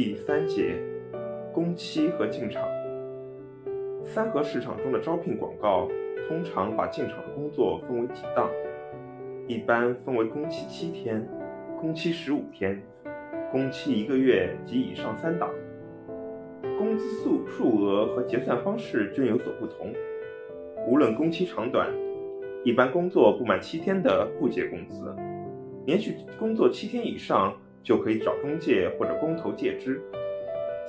第三节，工期和进场。三和市场中的招聘广告通常把进场的工作分为几档，一般分为工期七天、工期十五天、工期一个月及以上三档。工资数数额和结算方式均有所不同。无论工期长短，一般工作不满七天的不结工资，连续工作七天以上就可以找中介或者工头借支。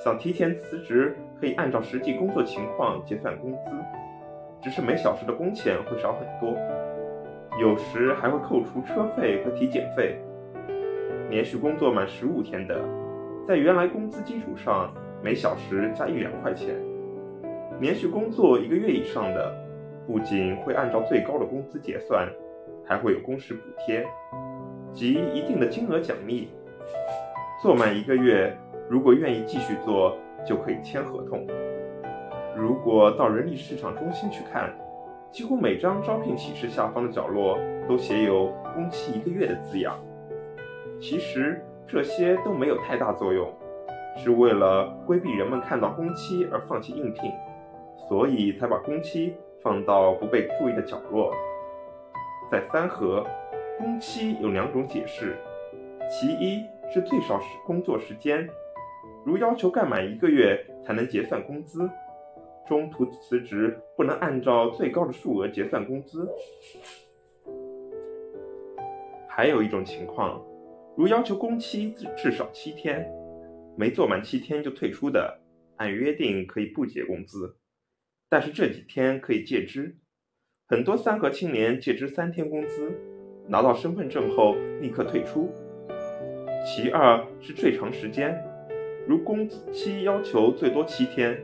想提前辞职，可以按照实际工作情况结算工资，只是每小时的工钱会少很多，有时还会扣除车费和体检费。连续工作满十五天的，在原来工资基础上每小时加一两块钱；连续工作一个月以上的，不仅会按照最高的工资结算，还会有工时补贴及一定的金额奖励。做满一个月。如果愿意继续做，就可以签合同。如果到人力市场中心去看，几乎每张招聘启事下方的角落都写有“工期一个月”的字样。其实这些都没有太大作用，是为了规避人们看到工期而放弃应聘，所以才把工期放到不被注意的角落。在三河，工期有两种解释，其一是最少时工作时间。如要求干满一个月才能结算工资，中途辞职不能按照最高的数额结算工资。还有一种情况，如要求工期至至少七天，没做满七天就退出的，按约定可以不结工资，但是这几天可以借支。很多三合青年借支三天工资，拿到身份证后立刻退出。其二是最长时间。如工期要求最多七天，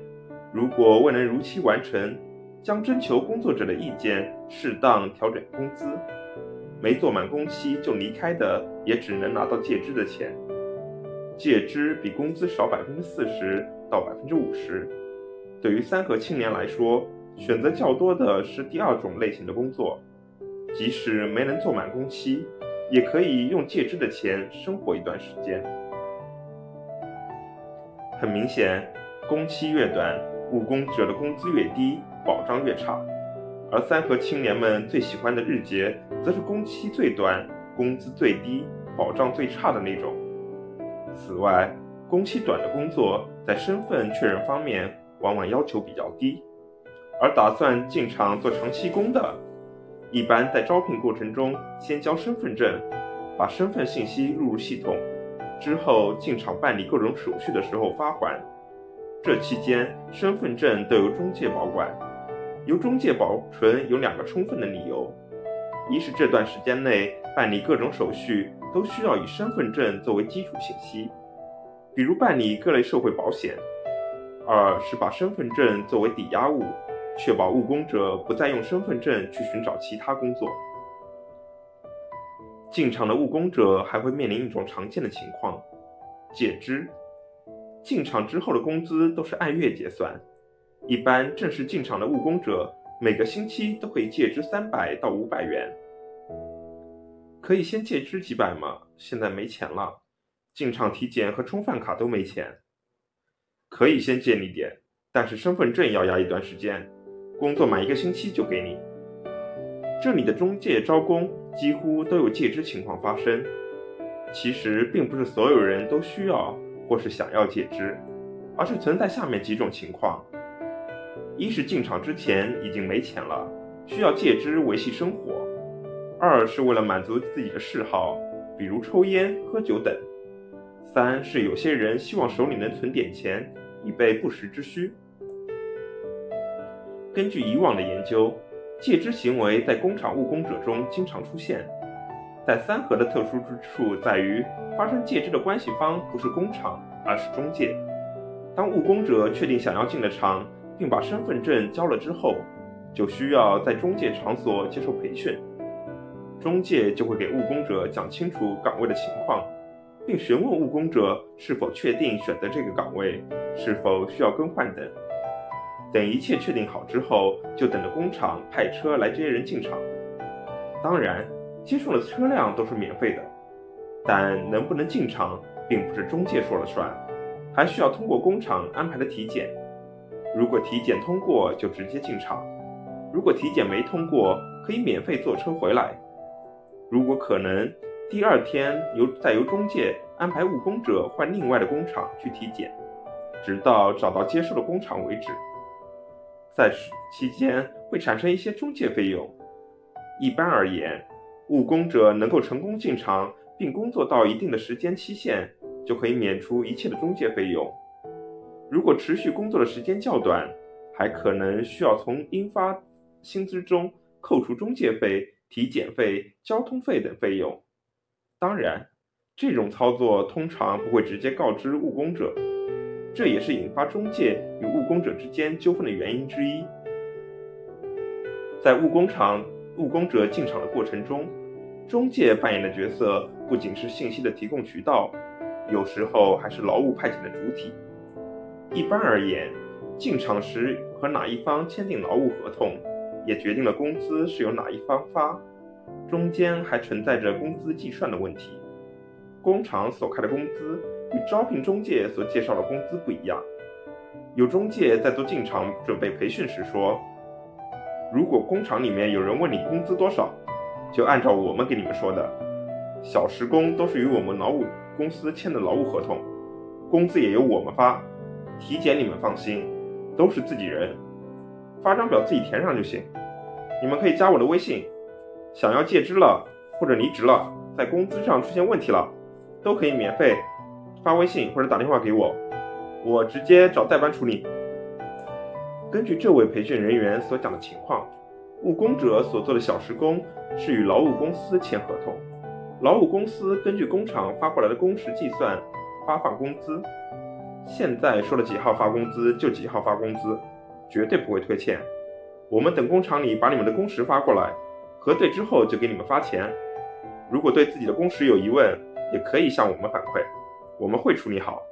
如果未能如期完成，将征求工作者的意见，适当调整工资。没做满工期就离开的，也只能拿到借支的钱，借支比工资少百分之四十到百分之五十。对于三河青年来说，选择较多的是第二种类型的工作，即使没能做满工期，也可以用借支的钱生活一段时间。很明显，工期越短，务工者的工资越低，保障越差。而三河青年们最喜欢的日结，则是工期最短、工资最低、保障最差的那种。此外，工期短的工作在身份确认方面往往要求比较低，而打算进厂做长期工的，一般在招聘过程中先交身份证，把身份信息录入系统。之后进厂办理各种手续的时候发还，这期间身份证都由中介保管，由中介保存有两个充分的理由：一是这段时间内办理各种手续都需要以身份证作为基础信息，比如办理各类社会保险；二是把身份证作为抵押物，确保务工者不再用身份证去寻找其他工作。进厂的务工者还会面临一种常见的情况，借支。进厂之后的工资都是按月结算，一般正式进厂的务工者每个星期都可以借支三百到五百元。可以先借支几百吗？现在没钱了，进厂体检和充饭卡都没钱。可以先借你点，但是身份证要压一段时间，工作满一个星期就给你。这里的中介招工几乎都有借支情况发生。其实并不是所有人都需要或是想要借支，而是存在下面几种情况：一是进厂之前已经没钱了，需要借支维系生活；二是为了满足自己的嗜好，比如抽烟、喝酒等；三是有些人希望手里能存点钱，以备不时之需。根据以往的研究。借支行为在工厂务工者中经常出现，但三河的特殊之处在于，发生借支的关系方不是工厂，而是中介。当务工者确定想要进了厂，并把身份证交了之后，就需要在中介场所接受培训，中介就会给务工者讲清楚岗位的情况，并询问务工者是否确定选择这个岗位，是否需要更换等。等一切确定好之后，就等着工厂派车来接人进厂。当然，接送的车辆都是免费的，但能不能进厂，并不是中介说了算，还需要通过工厂安排的体检。如果体检通过，就直接进厂；如果体检没通过，可以免费坐车回来。如果可能，第二天由再由中介安排务工者换另外的工厂去体检，直到找到接收的工厂为止。在期间会产生一些中介费用。一般而言，务工者能够成功进场并工作到一定的时间期限，就可以免除一切的中介费用。如果持续工作的时间较短，还可能需要从应发薪资中扣除中介费、体检费、交通费等费用。当然，这种操作通常不会直接告知务工者，这也是引发中介与务工者之间纠纷的原因之一。在务工厂务工者进场的过程中，中介扮演的角色不仅是信息的提供渠道，有时候还是劳务派遣的主体。一般而言，进场时和哪一方签订劳务合同，也决定了工资是由哪一方发。中间还存在着工资计算的问题。工厂所开的工资与招聘中介所介绍的工资不一样。有中介在做进厂准备培训时说：“如果工厂里面有人问你工资多少，就按照我们给你们说的，小时工都是与我们劳务公司签的劳务合同，工资也由我们发。”体检你们放心，都是自己人，发张表自己填上就行。你们可以加我的微信，想要借支了或者离职了，在工资上出现问题了，都可以免费发微信或者打电话给我，我直接找代班处理。根据这位培训人员所讲的情况，务工者所做的小时工是与劳务公司签合同，劳务公司根据工厂发过来的工时计算发放工资。现在说了几号发工资就几号发工资，绝对不会拖欠。我们等工厂里把你们的工时发过来，核对之后就给你们发钱。如果对自己的工时有疑问，也可以向我们反馈，我们会处理好。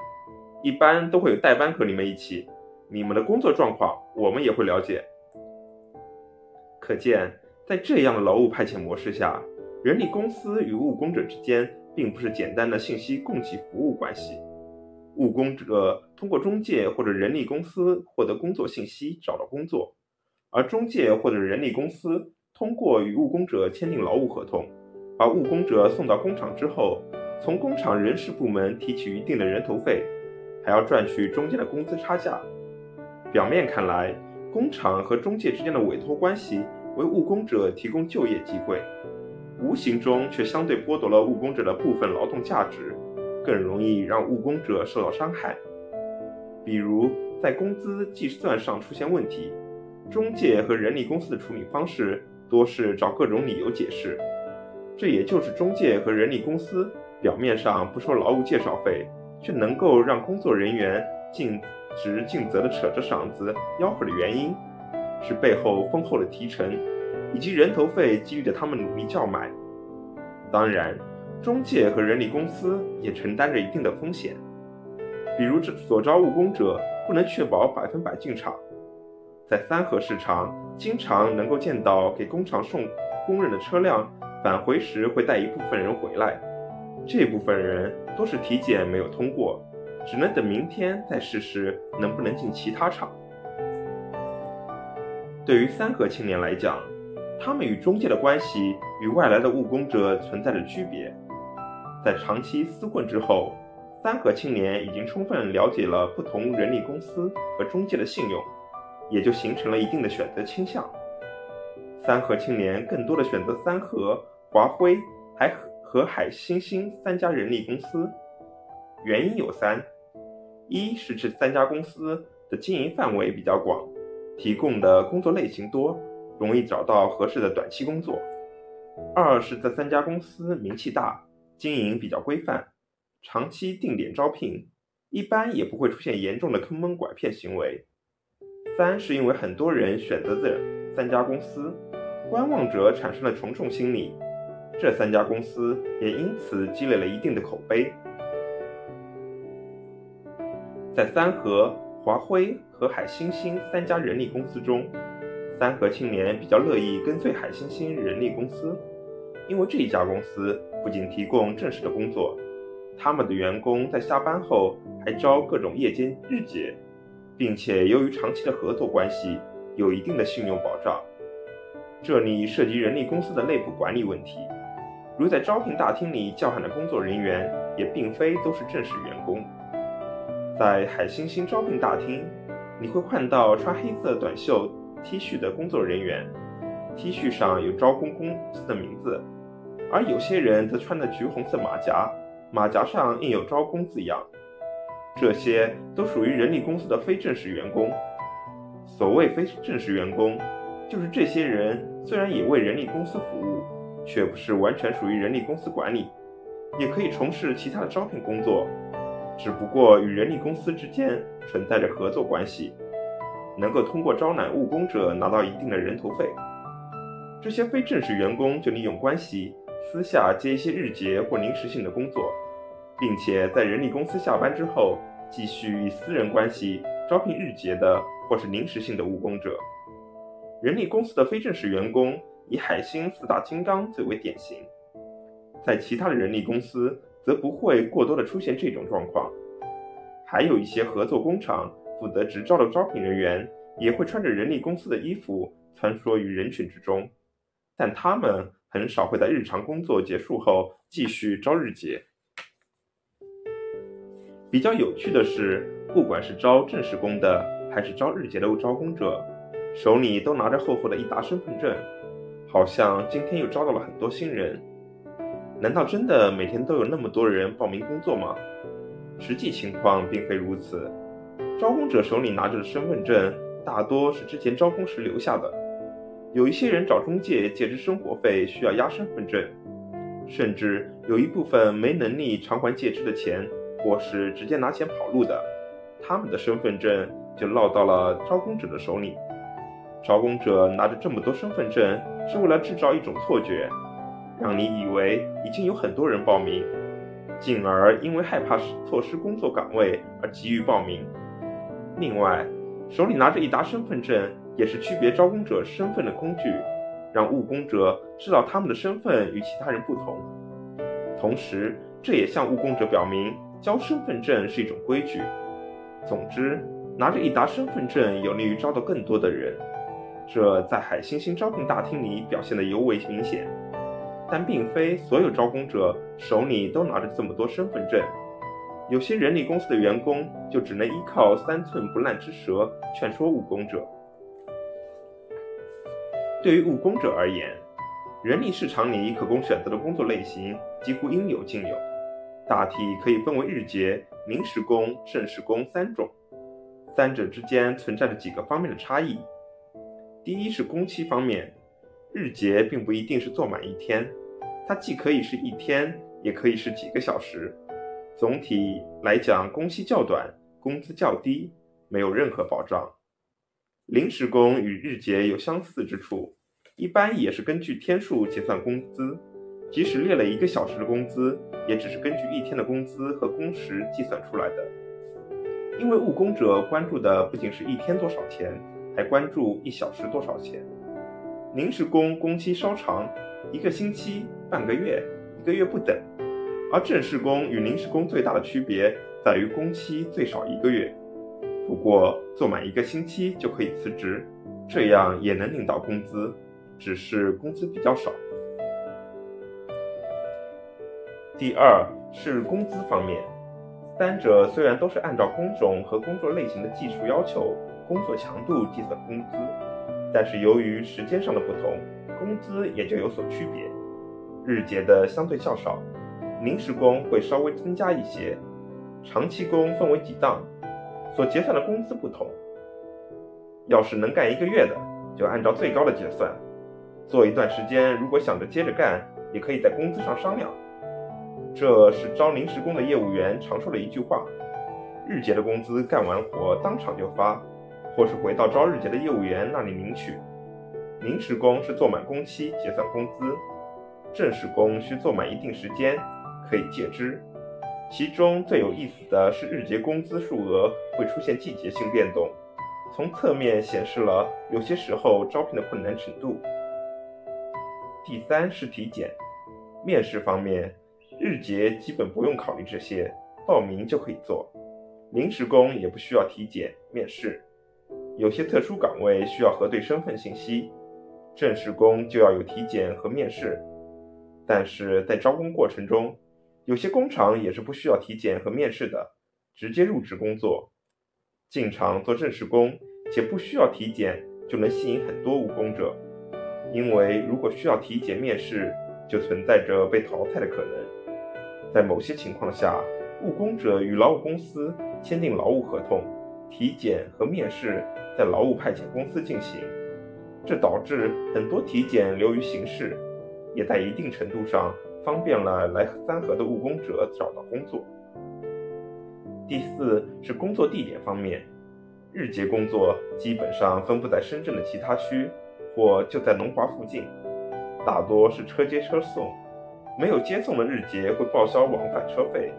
一般都会有代班和你们一起，你们的工作状况我们也会了解。可见，在这样的劳务派遣模式下，人力公司与务工者之间并不是简单的信息供给服务关系。务工者通过中介或者人力公司获得工作信息，找到工作；而中介或者人力公司通过与务工者签订劳务合同，把务工者送到工厂之后，从工厂人事部门提取一定的人头费，还要赚取中间的工资差价。表面看来，工厂和中介之间的委托关系为务工者提供就业机会，无形中却相对剥夺了务工者的部分劳动价值。更容易让务工者受到伤害，比如在工资计算上出现问题，中介和人力公司的处理方式多是找各种理由解释。这也就是中介和人力公司表面上不收劳务介绍费，却能够让工作人员尽职尽责地扯着嗓子吆喝的原因，是背后丰厚的提成以及人头费激励着他们努力叫卖。当然。中介和人力公司也承担着一定的风险，比如这所招务工者不能确保百分百进场。在三河市场，经常能够见到给工厂送工人的车辆返回时会带一部分人回来，这部分人都是体检没有通过，只能等明天再试试能不能进其他厂。对于三河青年来讲，他们与中介的关系与外来的务工者存在着区别。在长期厮混之后，三河青年已经充分了解了不同人力公司和中介的信用，也就形成了一定的选择倾向。三河青年更多的选择三河、华辉、海和海星星三家人力公司，原因有三：一是这三家公司的经营范围比较广，提供的工作类型多，容易找到合适的短期工作；二是这三家公司名气大。经营比较规范，长期定点招聘，一般也不会出现严重的坑蒙拐骗行为。三是因为很多人选择这三家公司，观望者产生了从众心理，这三家公司也因此积累了一定的口碑。在三和、华辉和海星星三家人力公司中，三和青年比较乐意跟随海星星人力公司。因为这一家公司不仅提供正式的工作，他们的员工在下班后还招各种夜间日结，并且由于长期的合作关系，有一定的信用保障。这里涉及人力公司的内部管理问题，如在招聘大厅里叫喊的工作人员，也并非都是正式员工。在海星星招聘大厅，你会看到穿黑色短袖 T 恤的工作人员，T 恤上有招工公司的名字，而有些人则穿的橘红色马甲，马甲上印有招工字样。这些都属于人力公司的非正式员工。所谓非正式员工。就是这些人虽然也为人力公司服务，却不是完全属于人力公司管理，也可以从事其他的招聘工作，只不过与人力公司之间存在着合作关系，能够通过招揽务工者拿到一定的人头费。这些非正式员工就利用关系，私下接一些日结或临时性的工作，并且在人力公司下班之后，继续以私人关系招聘日结的或是临时性的务工者。人力公司的非正式员工以海星四大金刚最为典型，在其他的人力公司则不会过多的出现这种状况。还有一些合作工厂负责直招的招聘人员也会穿着人力公司的衣服穿梭于人群之中，但他们很少会在日常工作结束后继续招日结。比较有趣的是，不管是招正式工的还是招日结的招工者。手里都拿着厚厚的一沓身份证，好像今天又招到了很多新人。难道真的每天都有那么多人报名工作吗？实际情况并非如此。招工者手里拿着的身份证大多是之前招工时留下的，有一些人找中介借支生活费需要押身份证，甚至有一部分没能力偿还借支的钱，或是直接拿钱跑路的，他们的身份证就落到了招工者的手里。招工者拿着这么多身份证，是为了制造一种错觉，让你以为已经有很多人报名，进而因为害怕错失工作岗位而急于报名。另外，手里拿着一沓身份证，也是区别招工者身份的工具，让务工者知道他们的身份与其他人不同。同时，这也向务工者表明，交身份证是一种规矩。总之，拿着一沓身份证有利于招到更多的人。这在海星星招聘大厅里表现得尤为明显，但并非所有招工者手里都拿着这么多身份证。有些人力公司的员工就只能依靠三寸不烂之舌劝说务工者。对于务工者而言，人力市场里可供选择的工作类型几乎应有尽有，大体可以分为日结、临时工、正式工三种，三者之间存在着几个方面的差异。第一是工期方面，日结并不一定是做满一天，它既可以是一天，也可以是几个小时。总体来讲，工期较短，工资较低，没有任何保障。临时工与日结有相似之处，一般也是根据天数结算工资，即使列了一个小时的工资，也只是根据一天的工资和工时计算出来的。因为务工者关注的不仅是一天多少钱。还关注一小时多少钱？临时工工期稍长，一个星期、半个月、一个月不等。而正式工与临时工最大的区别在于工期最少一个月，不过做满一个星期就可以辞职，这样也能领到工资，只是工资比较少。第二是工资方面，三者虽然都是按照工种和工作类型的技术要求。工作强度计算工资，但是由于时间上的不同，工资也就有所区别。日结的相对较少，临时工会稍微增加一些。长期工分为几档，所结算的工资不同。要是能干一个月的，就按照最高的结算；做一段时间，如果想着接着干，也可以在工资上商量。这是招临时工的业务员常说的一句话：日结的工资干完活当场就发。或是回到招日结的业务员那里领取。临时工是做满工期结算工资，正式工需做满一定时间可以借支。其中最有意思的是日结工资数额会出现季节性变动，从侧面显示了有些时候招聘的困难程度。第三是体检，面试方面，日结基本不用考虑这些，报名就可以做。临时工也不需要体检面试，有些特殊岗位需要核对身份信息，正式工就要有体检和面试。但是在招工过程中，有些工厂也是不需要体检和面试的，直接入职工作。进厂做正式工且不需要体检，就能吸引很多务工者。因为如果需要体检面试，就存在着被淘汰的可能。在某些情况下，务工者与劳务公司签订劳务合同，体检和面试在劳务派遣公司进行，这导致很多体检流于形式，也在一定程度上方便了来三河的务工者找到工作。第四是工作地点方面，日结工作基本上分布在深圳的其他区，或就在龙华附近，大多是车接车送，没有接送的日结会报销往返车费。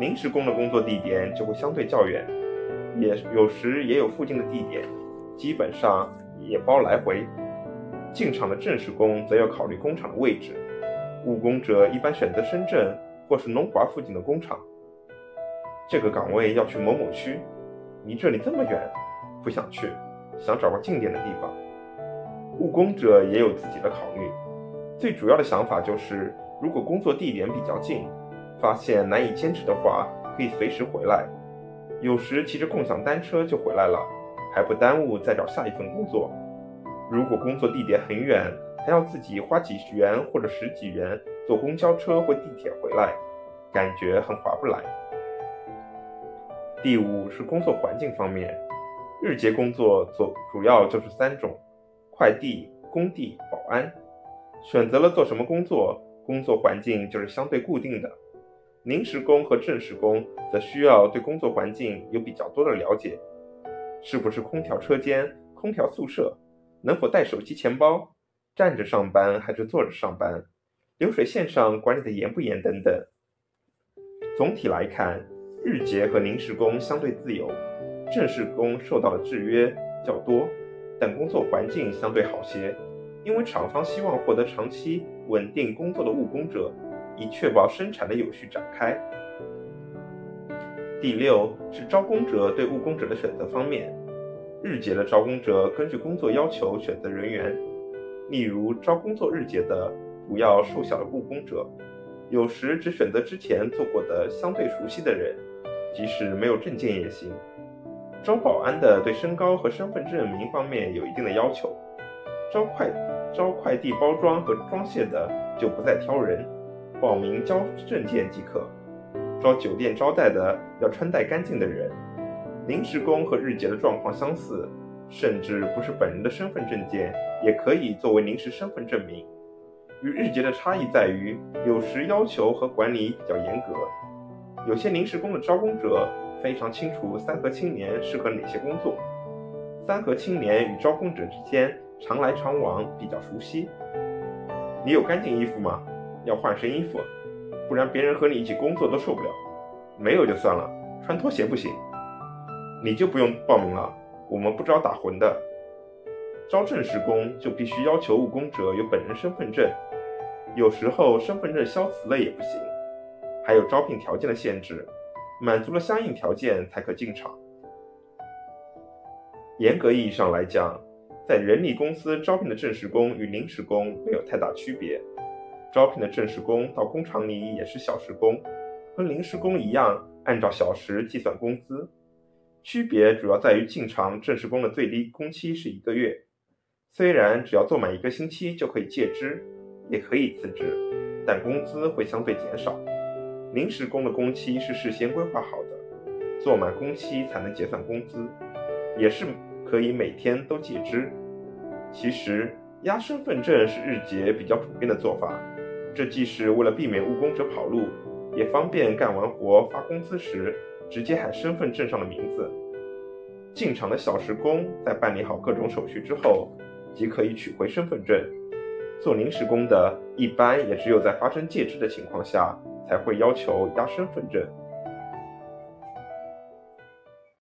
临时工的工作地点就会相对较远，也有时也有附近的地点，基本上也包来回。进厂的正式工则要考虑工厂的位置，务工者一般选择深圳或是龙华附近的工厂。这个岗位要去某某区，离这里这么远，不想去，想找个近点的地方。务工者也有自己的考虑，最主要的想法就是，如果工作地点比较近，发现难以坚持的话，可以随时回来。有时骑着共享单车就回来了，还不耽误再找下一份工作。如果工作地点很远，还要自己花几十元或者十几元坐公交车或地铁回来，感觉很划不来。第五是工作环境方面，日结工作主主要就是三种：快递、工地、保安。选择了做什么工作，工作环境就是相对固定的。临时工和正式工则需要对工作环境有比较多的了解，是不是空调车间、空调宿舍，能否带手机、钱包，站着上班还是坐着上班，流水线上管理的严不严等等。总体来看。日结和临时工相对自由，正式工受到的制约较多，但工作环境相对好些，因为厂方希望获得长期稳定工作的务工者，以确保生产的有序展开。第六是招工者对务工者的选择方面，日结的招工者根据工作要求选择人员，例如招工作日结的不要瘦小的务工者，有时只选择之前做过的相对熟悉的人。即使没有证件也行。招保安的对身高和身份证明方面有一定的要求。招快招快递包装和装卸的就不再挑人，报名交证件即可。招酒店招待的要穿戴干净的人。临时工和日结的状况相似，甚至不是本人的身份证件也可以作为临时身份证明。与日结的差异在于，有时要求和管理比较严格。有些临时工的招工者非常清楚三和青年适合哪些工作，三和青年与招工者之间常来常往，比较熟悉。你有干净衣服吗？要换身衣服，不然别人和你一起工作都受不了。没有就算了，穿拖鞋不行。你就不用报名了，我们不招打混的。招正式工就必须要求务工者有本人身份证，有时候身份证消磁了也不行。还有招聘条件的限制，满足了相应条件才可进厂。严格意义上来讲，在人力公司招聘的正式工与临时工没有太大区别。招聘的正式工到工厂里也是小时工，和临时工一样，按照小时计算工资。区别主要在于进厂正式工的最低工期是一个月，虽然只要做满一个星期就可以借支，也可以辞职，但工资会相对减少。临时工的工期是事先规划好的，做满工期才能结算工资，也是可以每天都借支。其实压身份证是日结比较普遍的做法，这既是为了避免务工者跑路，也方便干完活发工资时直接喊身份证上的名字。进厂的小时工在办理好各种手续之后，即可以取回身份证。做临时工的，一般也只有在发生借支的情况下。才会要求押身份证。